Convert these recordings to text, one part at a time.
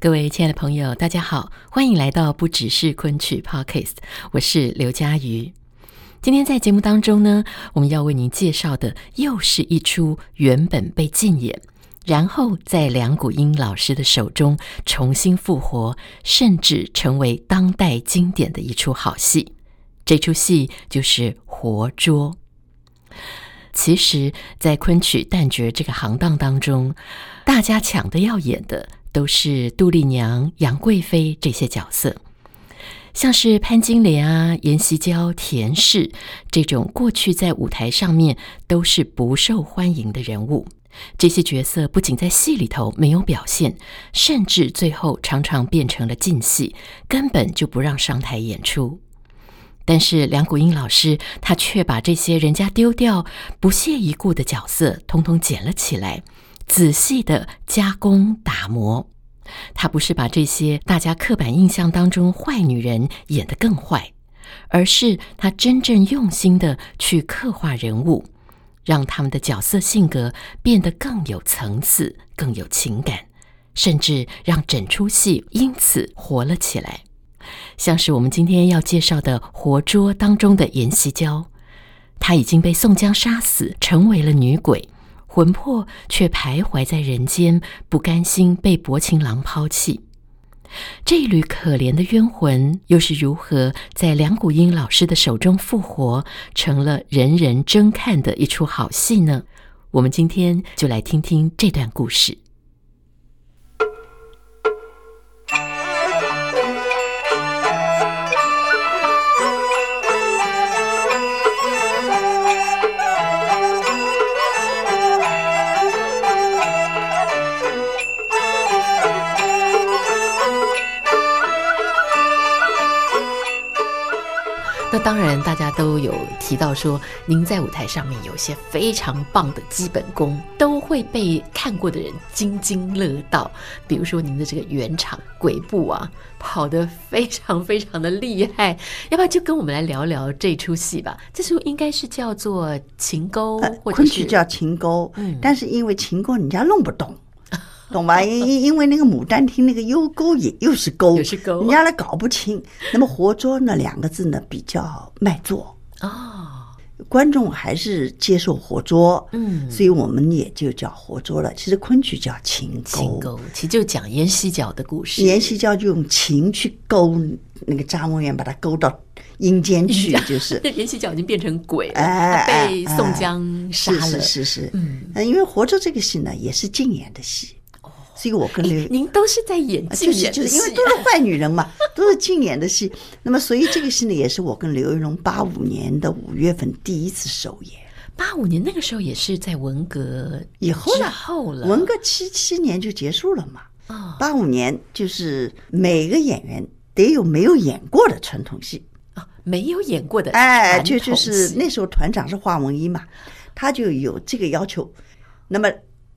各位亲爱的朋友，大家好，欢迎来到不只是昆曲 Podcast，我是刘佳瑜。今天在节目当中呢，我们要为您介绍的又是一出原本被禁演，然后在梁谷音老师的手中重新复活，甚至成为当代经典的一出好戏。这出戏就是《活捉》。其实，在昆曲旦角这个行当当中，大家抢着要演的。都是杜丽娘、杨贵妃这些角色，像是潘金莲啊、阎锡娇、田氏这种过去在舞台上面都是不受欢迎的人物。这些角色不仅在戏里头没有表现，甚至最后常常变成了禁戏，根本就不让上台演出。但是梁谷音老师他却把这些人家丢掉、不屑一顾的角色，通通捡了起来。仔细的加工打磨，他不是把这些大家刻板印象当中坏女人演得更坏，而是他真正用心的去刻画人物，让他们的角色性格变得更有层次、更有情感，甚至让整出戏因此活了起来。像是我们今天要介绍的《活捉》当中的阎锡娇，她已经被宋江杀死，成为了女鬼。魂魄却徘徊在人间，不甘心被薄情郎抛弃。这一缕可怜的冤魂，又是如何在梁谷英老师的手中复活，成了人人争看的一出好戏呢？我们今天就来听听这段故事。然，大家都有提到说，您在舞台上面有些非常棒的基本功，都会被看过的人津津乐道。比如说，您的这个圆场鬼步啊，跑得非常非常的厉害。要不要就跟我们来聊聊这出戏吧？这出应该是叫做秦勾，或者昆曲叫秦勾，嗯，但是因为秦勾人家弄不懂。懂吧？因因为那个《牡丹亭》那个幽勾也又是勾，也是勾，人家来搞不清。那么“活捉”那两个字呢，比较卖座哦，观众还是接受“活捉”，嗯，所以我们也就叫“活捉”了。其实昆曲叫情勾，秦勾其实就讲阎锡角的故事。阎锡角就用情去勾那个张文远，把他勾到阴间去，就是阎锡角已经变成鬼了，哎，被宋江杀了。是是是，嗯，因为“活捉”这个戏呢，也是禁演的戏。所以我跟刘，您都是在演戏，就是就是因为都是坏女人嘛，都是禁演的戏。那么，所以这个戏呢，也是我跟刘玉龙八五年的五月份第一次首演。八五年那个时候也是在文革以后了，后了，文革七七年就结束了嘛。哦，八五年就是每个演员得有没有演过的传统戏啊，没有演过的，哎，就就是那时候团长是华文一嘛，他就有这个要求。那么。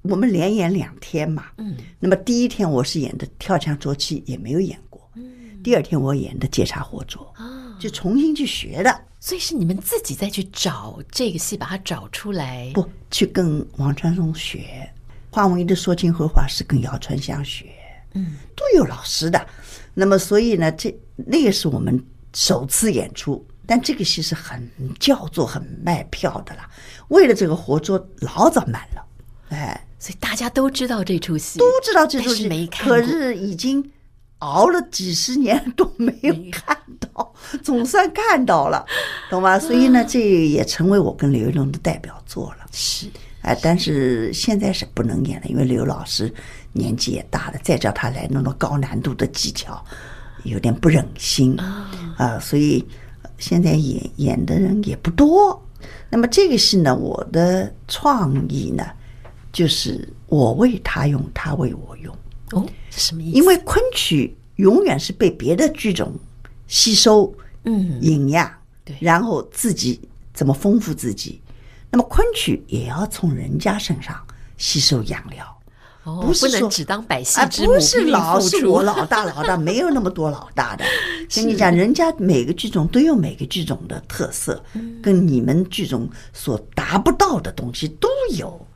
我们连演两天嘛，嗯，那么第一天我是演的跳墙捉妻，也没有演过，嗯，第二天我演的借茶活捉，哦，就重新去学的，所以是你们自己再去找这个戏，把它找出来，不去跟王传松学，华文一的说情荷花是跟姚传香学，嗯，都有老师的，那么所以呢，这那个是我们首次演出，但这个戏是很叫座、很卖票的啦，为了这个活捉，老早满了，哎。所以大家都知道这出戏，都知道这出戏，没看，可是已经熬了几十年都没有看到，总算看到了，懂吗？所以呢，这也成为我跟刘玉龙的代表作了。是，哎，但是现在是不能演了，因为刘老师年纪也大了，再叫他来弄弄高难度的技巧，有点不忍心。啊，所以现在演演的人也不多。那么这个戏呢，我的创意呢，就是我为他用，他为我用。哦，什么意思？因为昆曲永远是被别的剧种吸收，嗯，营养，对，然后自己怎么丰富自己。那么昆曲也要从人家身上吸收养料，哦，不能只当百姓之母，不是老是我老大老大，没有那么多老大的。跟你讲，人家每个剧种都有每个剧种的特色，跟你们剧种所达不到的东西都有。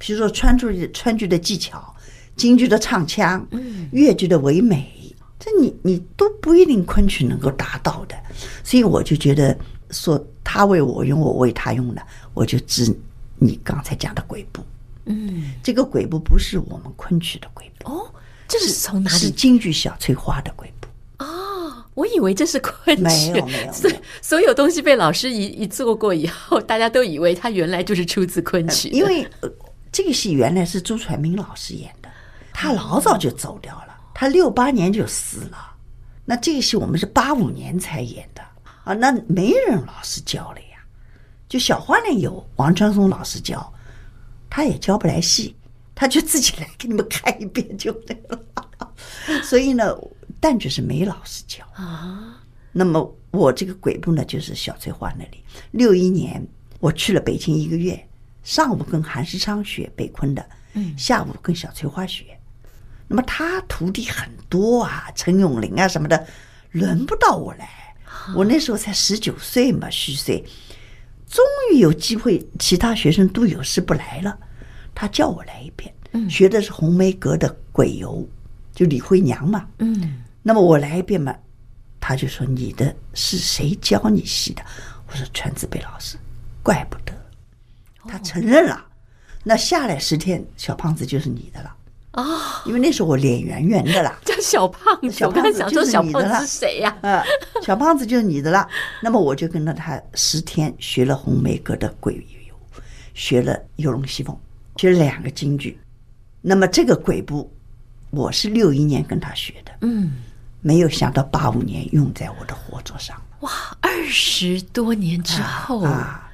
比如说川剧的川剧的技巧，京剧的唱腔，越剧的唯美，这你你都不一定昆曲能够达到的。所以我就觉得说他为我用，我为他用的。我就指你刚才讲的鬼步，嗯，这个鬼步不是我们昆曲的鬼步哦，这是从哪里？是京剧小翠花的鬼步哦，我以为这是昆曲，没有没有，所所有东西被老师一一做过以后，大家都以为它原来就是出自昆曲，因为这个戏原来是朱传明老师演的，他老早就走掉了，他六八年就死了，那这个戏我们是八五年才演的啊，那没人老师教了呀。就小花脸有王传松老师教，他也教不来戏，他就自己来给你们看一遍就对了。所以呢，旦角是没老师教啊。那么我这个鬼步呢，就是小翠花那里。六一年我去了北京一个月，上午跟韩世昌学北昆的，下午跟小翠花学。那么他徒弟很多啊，陈永林啊什么的，轮不到我来。我那时候才十九岁嘛，虚岁。终于有机会，其他学生都有事不来了，他叫我来一遍。嗯，学的是红梅阁的鬼游，就李慧娘嘛。嗯，那么我来一遍嘛，他就说，你的是谁教你戏的？我说全子贝老师，怪不得，他承认了。那下来十天，小胖子就是你的了。啊、哦，因为那时候我脸圆圆的啦，叫小胖子。小胖子就是你的了，是谁呀？啊，小胖子就是你的了。那么我就跟着他十天学了红梅阁的鬼游，学了游龙戏凤，学了两个京剧。那么这个鬼步，我是六一年跟他学的，嗯，没有想到八五年用在我的活作上。哇，二十多年之后啊。啊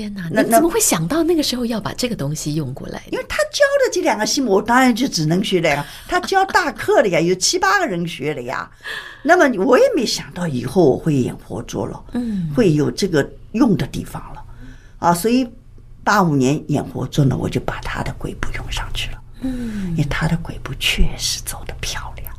天哪！那怎么会想到那个时候要把这个东西用过来？因为他教的这两个戏目，我当然就只能学了呀。他教大课的呀，有七八个人学了呀。那么我也没想到以后我会演活捉了，嗯，会有这个用的地方了，啊，所以八五年演活捉呢，我就把他的鬼步用上去了，嗯，因为他的鬼步确实走得漂亮，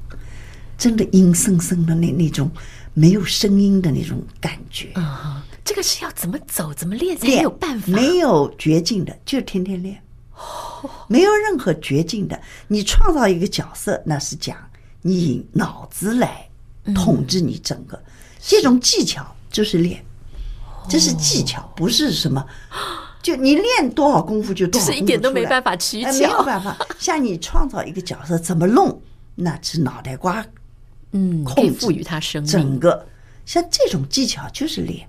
真的阴森森的那那种没有声音的那种感觉啊。这个是要怎么走，怎么练才有办法？没有绝境的，就天天练。没有任何绝境的。你创造一个角色，那是讲你以脑子来统治你整个。这种技巧就是练，这是技巧，不是什么。就你练多少功夫就多少功夫，是一点都没办法取巧，没有办法。像你创造一个角色怎么弄，那是脑袋瓜，嗯，可以赋予他生命。整个像这种技巧就是练。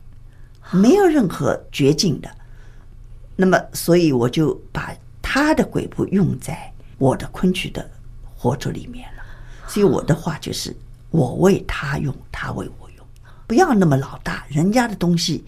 没有任何绝境的，那么所以我就把他的鬼步用在我的昆曲的活着里面了。所以我的话就是：我为他用，他为我用，不要那么老大。人家的东西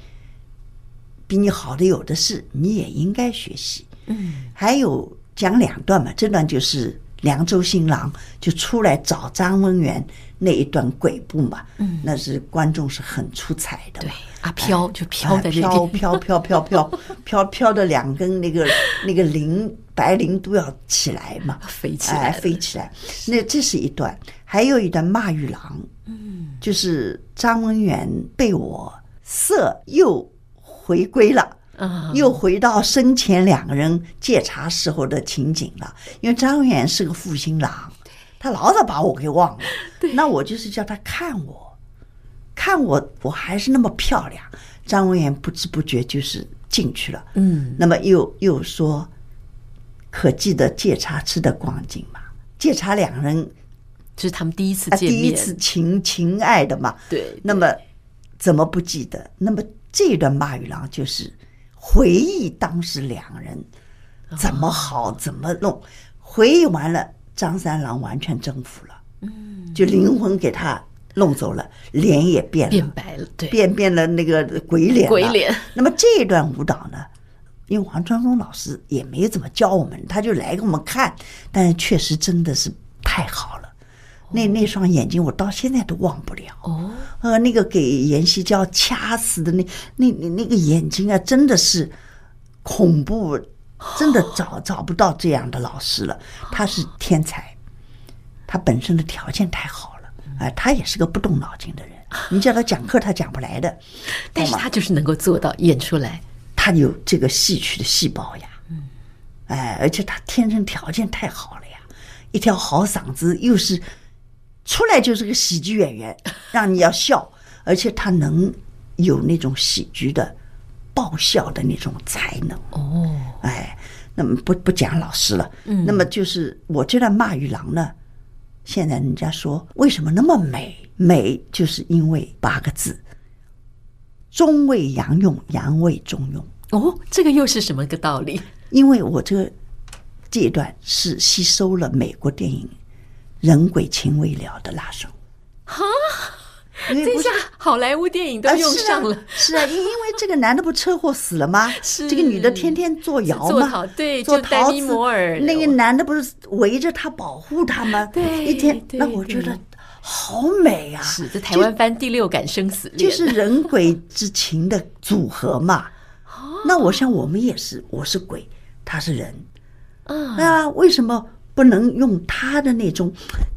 比你好的有的是，你也应该学习。嗯，还有讲两段嘛，这段就是凉州新郎就出来找张文元那一段鬼步嘛。嗯，那是观众是很出彩的。对。啊，飘就飘在这飘飘飘飘飘飘飘的两根那个 那个铃白铃都要起来嘛，飞起来，飞起来。那这是一段，还有一段骂玉郎，嗯，就是张文远被我色又回归了，啊，又回到生前两个人借茶时候的情景了。因为张文远是个负心郎，他老早把我给忘了，那我就是叫他看我。看我，我还是那么漂亮。张文远不知不觉就是进去了。嗯，那么又又说，可记得借茶吃的光景吗？借茶两人就是他们第一次见面，第一次情情爱的嘛。对。那么怎么不记得？那么这段骂玉郎就是回忆当时两人怎么好，怎么弄。回忆完了，张三郎完全征服了。嗯，就灵魂给他。弄走了，脸也变了，变白了，对，变变了那个鬼脸，鬼脸。那么这一段舞蹈呢，因为王传宗老师也没怎么教我们，他就来给我们看，但是确实真的是太好了。那那双眼睛我到现在都忘不了哦，呃，那个给阎锡娇掐死的那那那那个眼睛啊，真的是恐怖，真的找找不到这样的老师了。他是天才，他本身的条件太好了，哎，他也是个不动脑筋的人，你叫他讲课他讲不来的，但是他就是能够做到演出来，他有这个戏曲的细胞呀，嗯，哎，而且他天生条件太好了呀，一条好嗓子又是。出来就是个喜剧演员，让你要笑，而且他能有那种喜剧的爆笑的那种才能哦。哎，那么不不讲老师了，嗯，那么就是我这段骂与狼呢，现在人家说为什么那么美？美就是因为八个字：中为阳用，阳为中用。哦，这个又是什么个道理？因为我这个这一段是吸收了美国电影。人鬼情未了的拉手，哈，这下好莱坞电影都用上了。是啊，因因为这个男的不车祸死了吗？是这个女的天天做窑嘛，对，做陶瓷。那个男的不是围着他保护他吗？对，一天，那我觉得好美啊！是这台湾翻《第六感生死恋》，就是人鬼之情的组合嘛。那我想我们也是，我是鬼，他是人，啊，为什么？不能用他的那种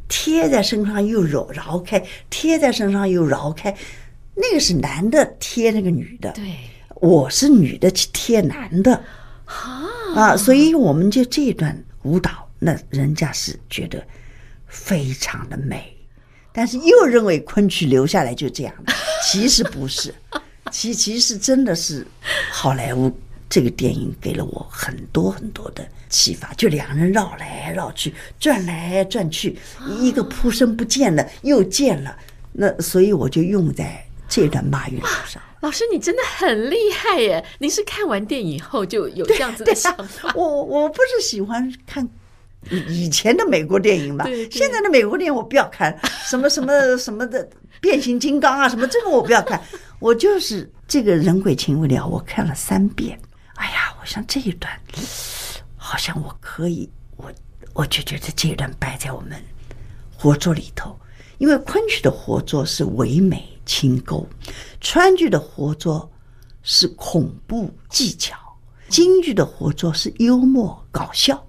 贴在身上又揉绕开，贴在身上又绕开，那个是男的贴那个女的，对，我是女的去贴男的，啊，所以我们就这段舞蹈，那人家是觉得非常的美，但是又认为昆曲留下来就这样的，其实不是，其其实真的是好莱坞。这个电影给了我很多很多的启发，就两人绕来绕去，转来转去，一个扑身不见了又见了，那所以我就用在这段骂与狼上。老师，你真的很厉害耶！您是看完电影后就有这样子的 想法？我我不是喜欢看以前的美国电影嘛，现在的美国电影我不要看，什么什么 什么的变形金刚啊，什么这个我不要看，我就是这个人鬼情未了，我看了三遍。哎呀，我想这一段，好像我可以，我我就觉得这一段摆在我们活作里头，因为昆曲的活作是唯美清勾，川剧的活作是恐怖技巧，京剧的活作是幽默搞笑，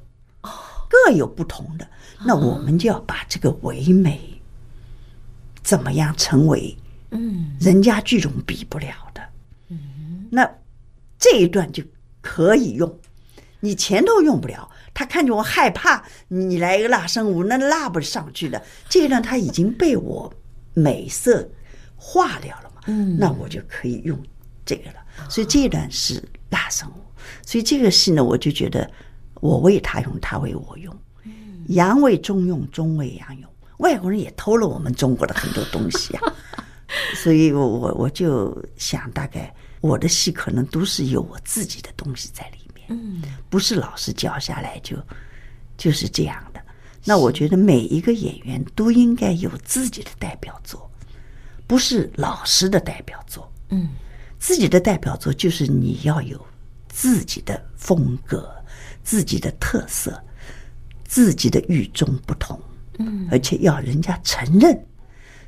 各有不同的。那我们就要把这个唯美怎么样成为，嗯，人家剧种比不了的，嗯，那这一段就。可以用，你前头用不了。他看见我害怕，你来一个拉伸舞，那拉不上去的。这一段他已经被我美色化掉了嘛，嗯，那我就可以用这个了。所以这一段是拉伸舞，所以这个戏呢，我就觉得我为他用，他为我用，洋为中用，中为洋用。外国人也偷了我们中国的很多东西啊，所以我我我就想大概。我的戏可能都是有我自己的东西在里面，嗯，不是老师教下来就就是这样的。那我觉得每一个演员都应该有自己的代表作，不是老师的代表作，嗯，自己的代表作就是你要有自己的风格、自己的特色、自己的与众不同，嗯，而且要人家承认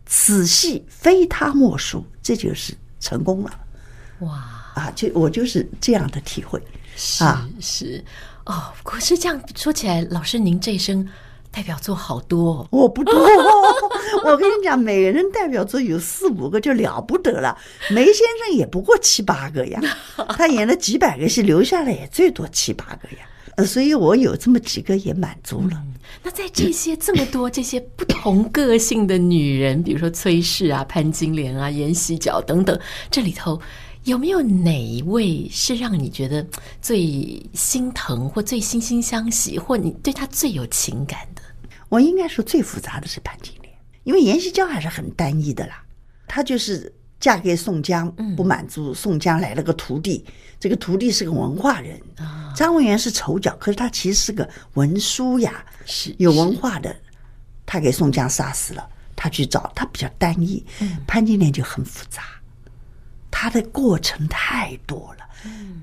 此戏非他莫属，这就是成功了。哇啊！就我就是这样的体会，是是哦。可是这样说起来，老师您这一生代表作好多哦。我不多，我跟你讲，每人代表作有四五个就了不得了。梅先生也不过七八个呀，他演了几百个戏，留下来也最多七八个呀。呃，所以我有这么几个也满足了。嗯，那在这些这么多这些不同个性的女人，比如说崔氏啊、潘金莲啊、阎锡角等等，这里头。有没有哪一位是让你觉得最心疼，或最惺惺相惜，或你对他最有情感的？我应该说最复杂的是潘金莲，因为阎锡娇还是很单一的啦。她就是嫁给宋江，不满足，宋江来了个徒弟，这个徒弟是个文化人。张文元是丑角，可是他其实是个文书呀，是有文化的。他给宋江杀死了。他去找，他比较单一。潘金莲就很复杂，他的过程太多了。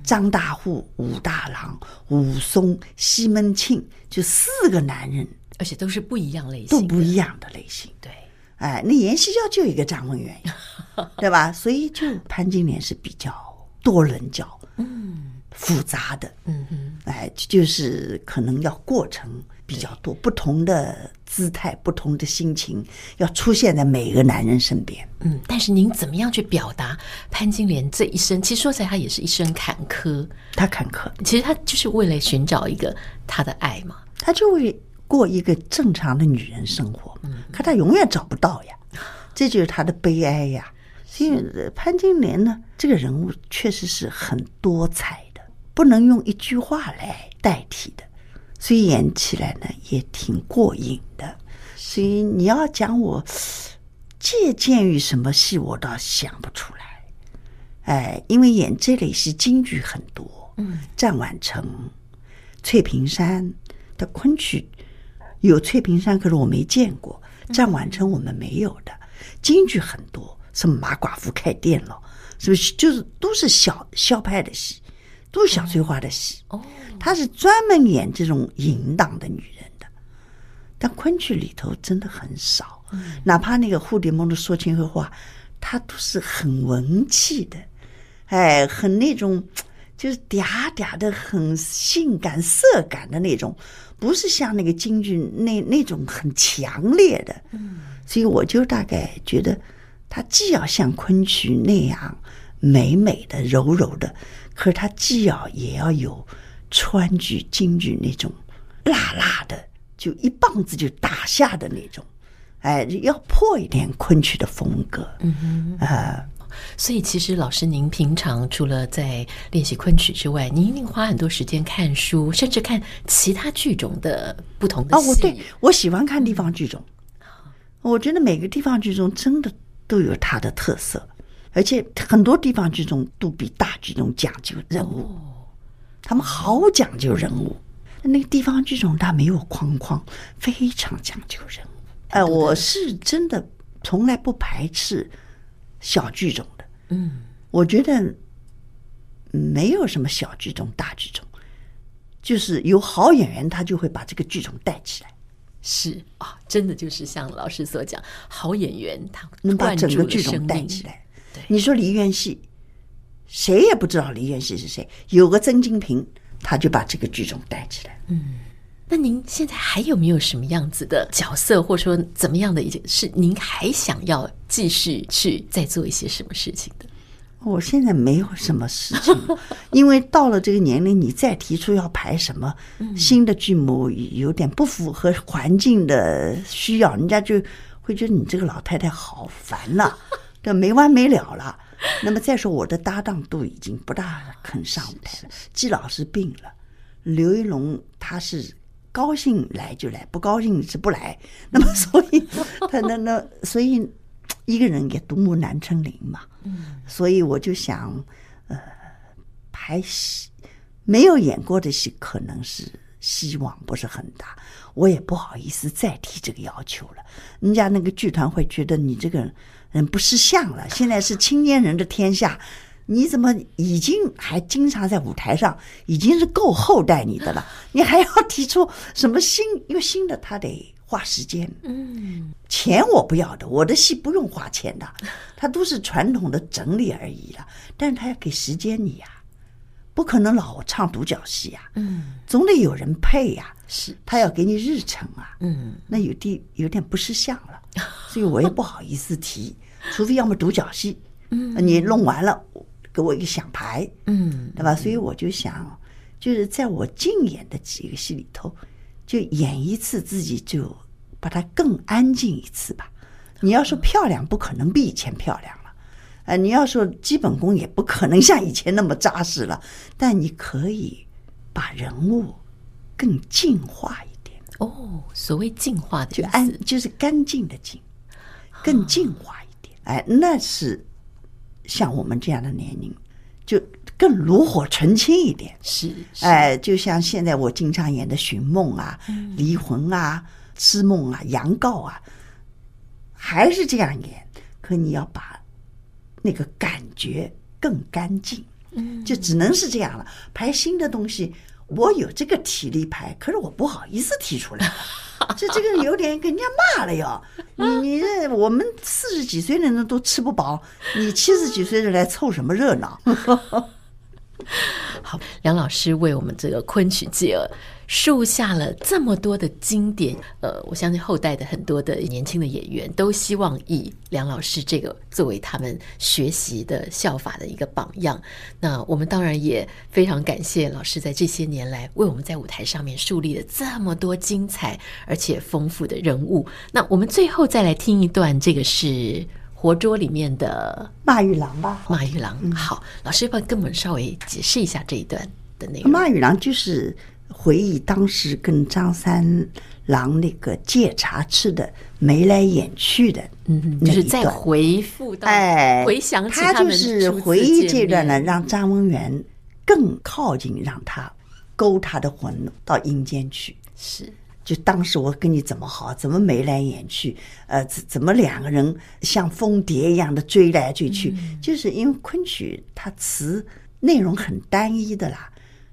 张大户、武大郎、武松、西门庆，就四个男人，而且都是不一样类型，都不一样的类型。对，哎，那阎锡教就一个张文元，对吧？所以就潘金莲是比较多棱角，嗯，复杂的，嗯嗯，哎，就是可能要过程。比较多不同的姿态，不同的心情，要出现在每个男人身边。嗯，但是您怎么样去表达潘金莲这一生？其实说起来，她也是一生坎坷。她坎坷，其实她就是为了寻找一个她的爱嘛。她就为过一个正常的女人生活，嗯，可她永远找不到呀，这就是她的悲哀呀。所以潘金莲呢，这个人物确实是很多彩的，不能用一句话来代替的。所以演起来呢也挺过瘾的，所以你要讲我借鉴于什么戏，我倒想不出来。哎，因为演这类戏京剧很多，嗯，战宛城、翠屏山的昆曲有翠屏山，可是我没见过；战宛城我们没有的。京剧很多，什么马寡妇开店了，是不是？就是都是小萧派的戏。都是小翠花的戏，哦，她是专门演这种淫荡的女人的，但昆曲里头真的很少，哪怕那个蝴蝶梦的说情和话，她都是很文气的，哎，很那种就是嗲嗲的，很性感色感的那种，不是像那个京剧那那种很强烈的，嗯，所以我就大概觉得，她既要像昆曲那样美美的、柔柔的。可是他既要也要有川剧、京剧那种辣辣的，就一棒子就打下的那种，哎，要破一点昆曲的风格。嗯哼，啊、呃，所以其实老师您平常除了在练习昆曲之外，您一定花很多时间看书，甚至看其他剧种的不同的戏。哦，对，我喜欢看地方剧种，我觉得每个地方剧种真的都有它的特色。而且很多地方剧种都比大剧种讲究人物，他们好讲究人物。那个地方剧种它没有框框，非常讲究人物。哎，我是真的从来不排斥小剧种的。嗯，我觉得没有什么小剧种、大剧种，就是有好演员，他就会把这个剧种带起来。是啊，真的就是像老师所讲，好演员他能把整个剧种带起来。对你说梨园戏，谁也不知道梨园戏是谁。有个曾金平，他就把这个剧种带起来。嗯，那您现在还有没有什么样子的角色，或者说怎么样的一件事，您还想要继续去再做一些什么事情的？我现在没有什么事情，因为到了这个年龄，你再提出要排什么新的剧目，有点不符合环境的需要，人家就会觉得你这个老太太好烦呐。这没完没了了。那么再说，我的搭档都已经不大肯上舞台了。季老师病了，刘一龙他是高兴来就来，不高兴是不来。那么所以他那那所以一个人也独木难成林嘛。嗯，所以我就想，呃，拍戏没有演过的戏，可能是希望不是很大。我也不好意思再提这个要求了。人家那个剧团会觉得你这个。人不识相了，现在是青年人的天下，你怎么已经还经常在舞台上，已经是够厚待你的了，你还要提出什么新？因为新的他得花时间，嗯，钱我不要的，我的戏不用花钱的，他都是传统的整理而已了，但是他要给时间你呀，不可能老唱独角戏呀，嗯，总得有人配呀，是，他要给你日程啊，嗯，那有点有点不识相了。所以我也不好意思提，除非要么独角戏，嗯，你弄完了给我一个响牌，嗯，对吧？所以我就想，就是在我竞演的几个戏里头，就演一次自己就把它更安静一次吧。你要说漂亮，不可能比以前漂亮了，啊，你要说基本功也不可能像以前那么扎实了，但你可以把人物更净化一点。哦，所谓净化的就安，就是干净的净。更净化一点，哎，那是像我们这样的年龄，就更炉火纯青一点。是，是，哎，就像现在我经常演的《寻梦》啊、嗯《离魂》啊、《痴梦》啊、《杨告》啊，还是这样演，可你要把那个感觉更干净，嗯，就只能是这样了。排新的东西，我有这个体力排，可是我不好意思提出来，这这个有点给人家骂了哟。你你这我们四十几岁的人都吃不饱，你七十几岁的来凑什么热闹？好，梁老师为我们这个昆曲界树下了这么多的经典，呃，我相信后代的很多的年轻的演员都希望以梁老师这个作为他们学习的效法的一个榜样。那我们当然也非常感谢老师在这些年来为我们在舞台上面树立了这么多精彩而且丰富的人物。那我们最后再来听一段，这个是。活捉里面的马玉郎吧，马玉郎。好，老师要不要跟我们稍微解释一下这一段的内容？马玉郎就是回忆当时跟张三郎那个借茶吃的眉来眼去的，嗯，就是再回复到哎，回想起他就是回忆这段呢，让张文元更靠近，让他勾他的魂到阴间去，是。就当时我跟你怎么好，怎么眉来眼去，呃，怎怎么两个人像蜂蝶一样的追来追去，嗯、就是因为昆曲它词内容很单一的啦，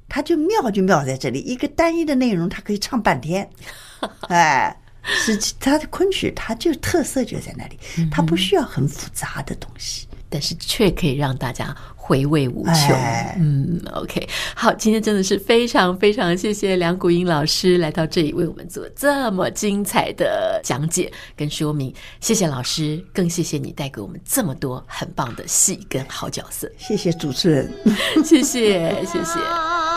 它就妙就妙在这里，一个单一的内容它可以唱半天，哎，实际它的昆曲它就特色就在那里，它不需要很复杂的东西，嗯、但是却可以让大家。回味无穷，哎、嗯，OK，好，今天真的是非常非常谢谢梁谷英老师来到这里为我们做这么精彩的讲解跟说明，谢谢老师，更谢谢你带给我们这么多很棒的戏跟好角色，谢谢主持人，谢 谢谢谢。